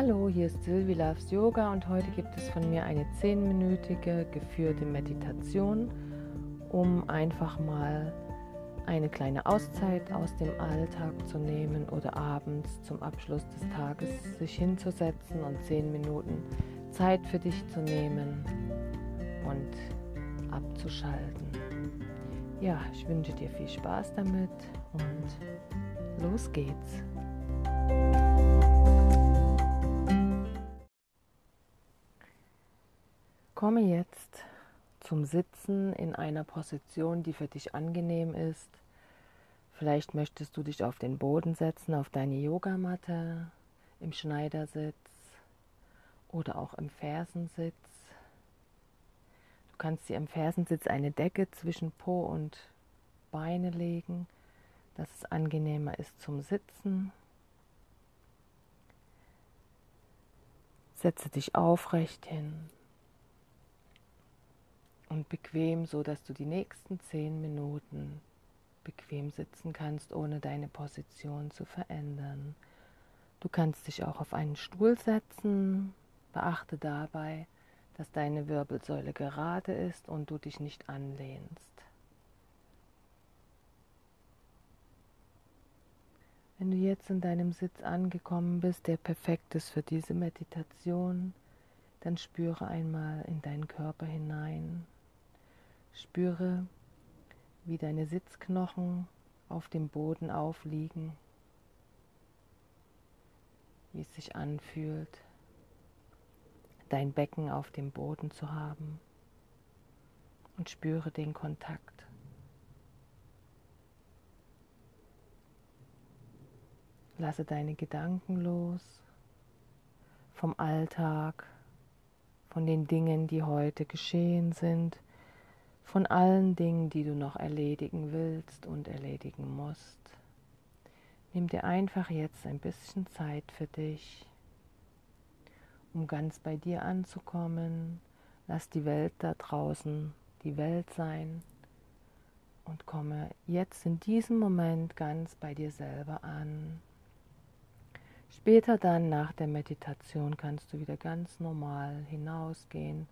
Hallo, hier ist Sylvie Loves Yoga und heute gibt es von mir eine zehnminütige geführte Meditation, um einfach mal eine kleine Auszeit aus dem Alltag zu nehmen oder abends zum Abschluss des Tages sich hinzusetzen und zehn Minuten Zeit für dich zu nehmen und abzuschalten. Ja, ich wünsche dir viel Spaß damit und los geht's. Komme jetzt zum Sitzen in einer Position, die für dich angenehm ist. Vielleicht möchtest du dich auf den Boden setzen, auf deine Yogamatte, im Schneidersitz oder auch im Fersensitz. Du kannst dir im Fersensitz eine Decke zwischen Po und Beine legen, dass es angenehmer ist zum Sitzen. Setze dich aufrecht hin und bequem, so dass du die nächsten zehn Minuten bequem sitzen kannst, ohne deine Position zu verändern. Du kannst dich auch auf einen Stuhl setzen. Beachte dabei, dass deine Wirbelsäule gerade ist und du dich nicht anlehnst. Wenn du jetzt in deinem Sitz angekommen bist, der perfekt ist für diese Meditation, dann spüre einmal in deinen Körper hinein. Spüre, wie deine Sitzknochen auf dem Boden aufliegen, wie es sich anfühlt, dein Becken auf dem Boden zu haben und spüre den Kontakt. Lasse deine Gedanken los vom Alltag, von den Dingen, die heute geschehen sind von allen Dingen, die du noch erledigen willst und erledigen musst. Nimm dir einfach jetzt ein bisschen Zeit für dich, um ganz bei dir anzukommen. Lass die Welt da draußen die Welt sein und komme jetzt in diesem Moment ganz bei dir selber an. Später dann nach der Meditation kannst du wieder ganz normal hinausgehen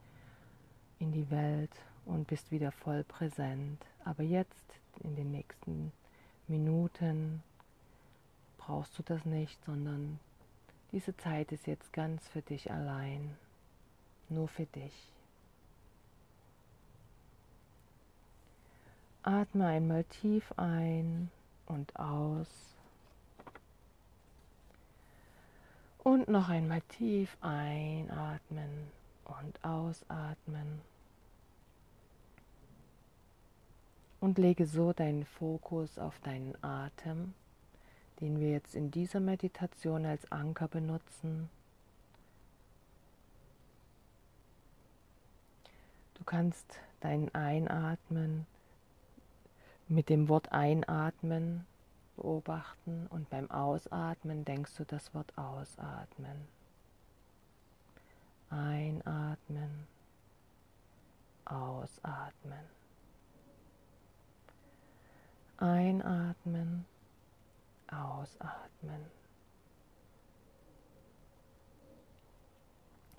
in die Welt und bist wieder voll präsent. Aber jetzt in den nächsten Minuten brauchst du das nicht, sondern diese Zeit ist jetzt ganz für dich allein, nur für dich. Atme einmal tief ein und aus. Und noch einmal tief einatmen und ausatmen. Und lege so deinen Fokus auf deinen Atem, den wir jetzt in dieser Meditation als Anker benutzen. Du kannst dein Einatmen mit dem Wort Einatmen beobachten und beim Ausatmen denkst du das Wort Ausatmen. Einatmen, ausatmen. Einatmen, ausatmen.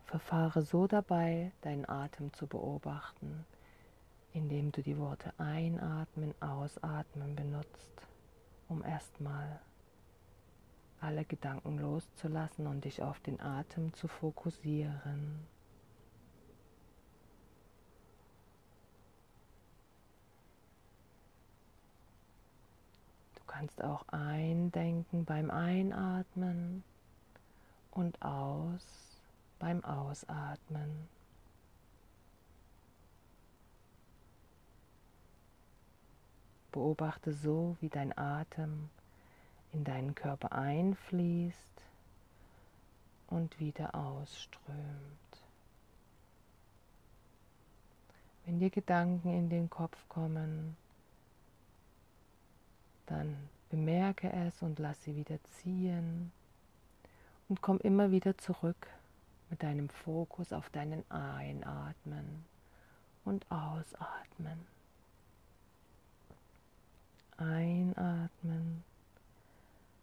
Verfahre so dabei, deinen Atem zu beobachten, indem du die Worte einatmen, ausatmen benutzt, um erstmal alle Gedanken loszulassen und dich auf den Atem zu fokussieren. Kannst auch eindenken beim Einatmen und aus beim Ausatmen. Beobachte so, wie dein Atem in deinen Körper einfließt und wieder ausströmt. Wenn dir Gedanken in den Kopf kommen, dann bemerke es und lass sie wieder ziehen und komm immer wieder zurück mit deinem Fokus auf deinen Einatmen und Ausatmen. Einatmen,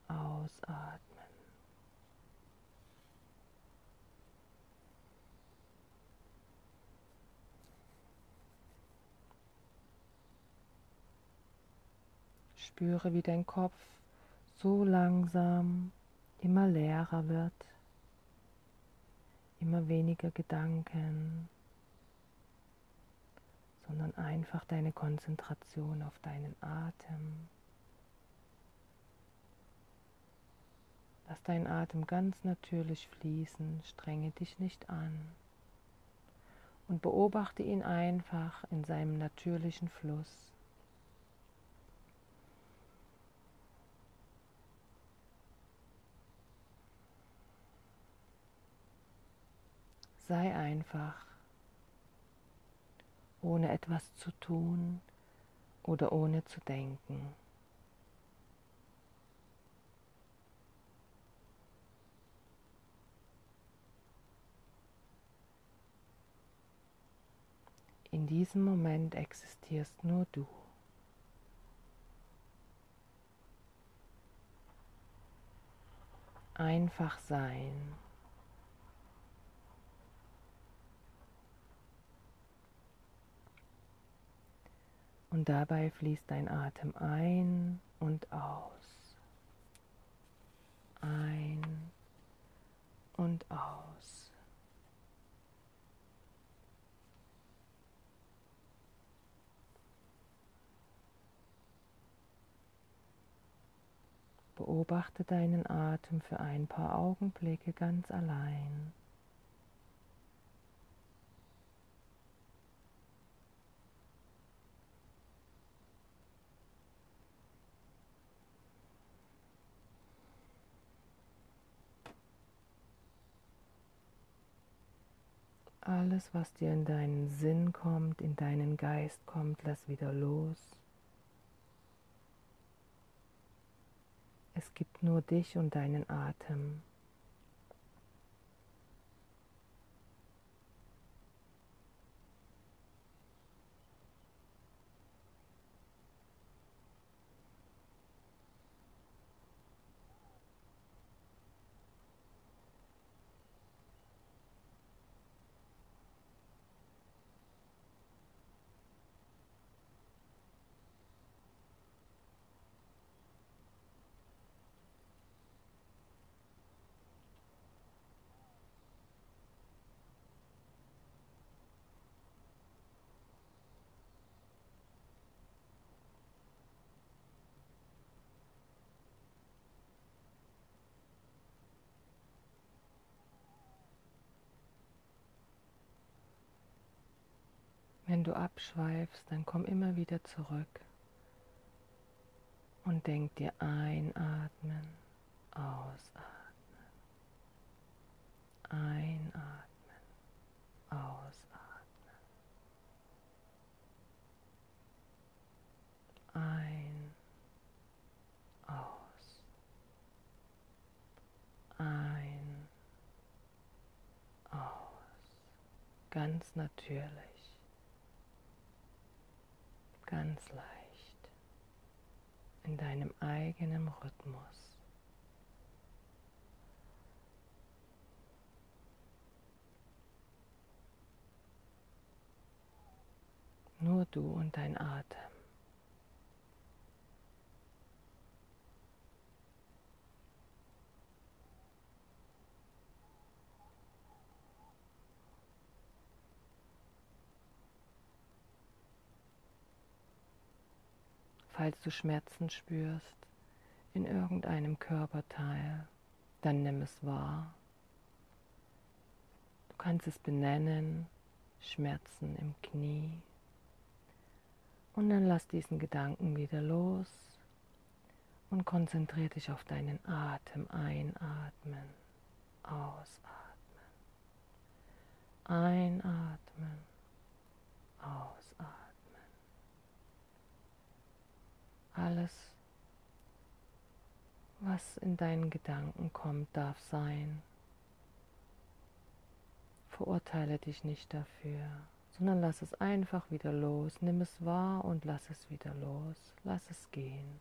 ausatmen. Spüre, wie dein Kopf so langsam immer leerer wird, immer weniger Gedanken, sondern einfach deine Konzentration auf deinen Atem. Lass deinen Atem ganz natürlich fließen, strenge dich nicht an und beobachte ihn einfach in seinem natürlichen Fluss. Sei einfach, ohne etwas zu tun oder ohne zu denken. In diesem Moment existierst nur du. Einfach sein. Und dabei fließt dein Atem ein und aus. Ein und aus. Beobachte deinen Atem für ein paar Augenblicke ganz allein. Alles, was dir in deinen Sinn kommt, in deinen Geist kommt, lass wieder los. Es gibt nur dich und deinen Atem. Wenn du abschweifst, dann komm immer wieder zurück und denk dir einatmen, ausatmen, einatmen, ausatmen, ein, aus, ein, aus, ganz natürlich ganz leicht in deinem eigenen Rhythmus. Nur du und dein Atem. Falls du Schmerzen spürst in irgendeinem Körperteil, dann nimm es wahr. Du kannst es benennen, Schmerzen im Knie. Und dann lass diesen Gedanken wieder los und konzentriere dich auf deinen Atem. Einatmen, ausatmen. Einatmen, ausatmen. Alles, was in deinen Gedanken kommt, darf sein. Verurteile dich nicht dafür, sondern lass es einfach wieder los. Nimm es wahr und lass es wieder los. Lass es gehen.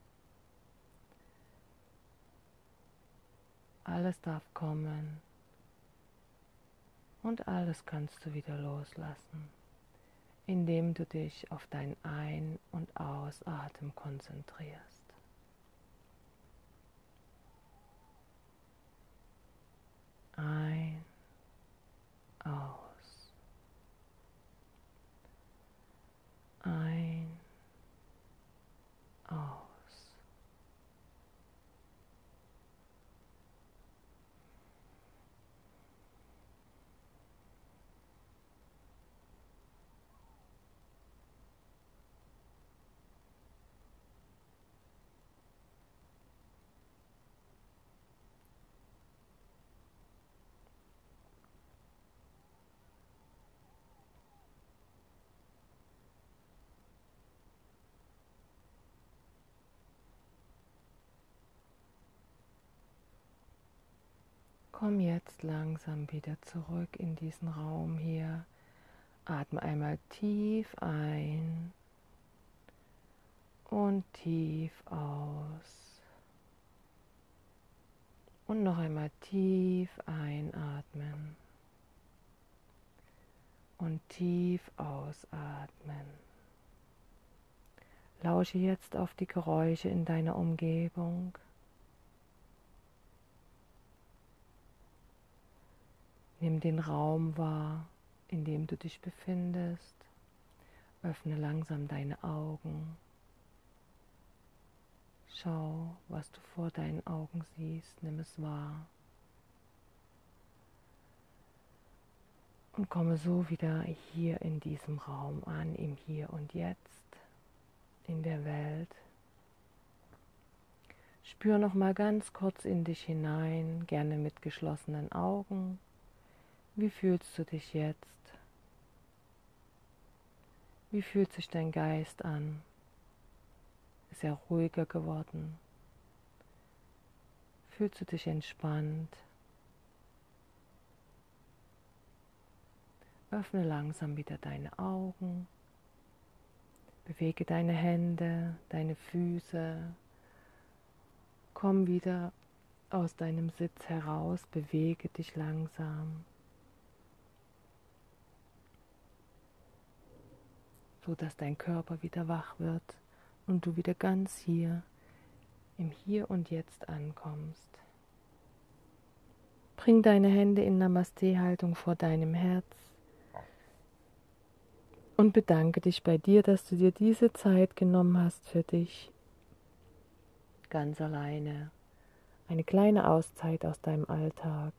Alles darf kommen und alles kannst du wieder loslassen indem du dich auf dein Ein- und Ausatmen konzentrierst. Ein, aus. Ein, aus. Komm jetzt langsam wieder zurück in diesen Raum hier. Atme einmal tief ein und tief aus. Und noch einmal tief einatmen und tief ausatmen. Lausche jetzt auf die Geräusche in deiner Umgebung. Nimm den Raum wahr, in dem du dich befindest. Öffne langsam deine Augen. Schau, was du vor deinen Augen siehst, nimm es wahr. Und komme so wieder hier in diesem Raum an, im Hier und Jetzt, in der Welt. Spür noch mal ganz kurz in dich hinein, gerne mit geschlossenen Augen. Wie fühlst du dich jetzt? Wie fühlt sich dein Geist an? Ist er ruhiger geworden? Fühlst du dich entspannt? Öffne langsam wieder deine Augen. Bewege deine Hände, deine Füße. Komm wieder aus deinem Sitz heraus, bewege dich langsam. So dass dein Körper wieder wach wird und du wieder ganz hier im Hier und Jetzt ankommst. Bring deine Hände in Namaste-Haltung vor deinem Herz und bedanke dich bei dir, dass du dir diese Zeit genommen hast für dich. Ganz alleine. Eine kleine Auszeit aus deinem Alltag.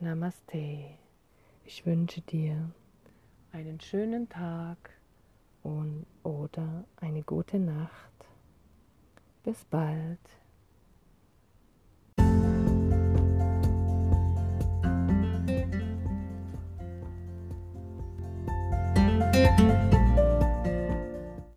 Namaste. Ich wünsche dir einen schönen Tag und oder eine gute Nacht. Bis bald.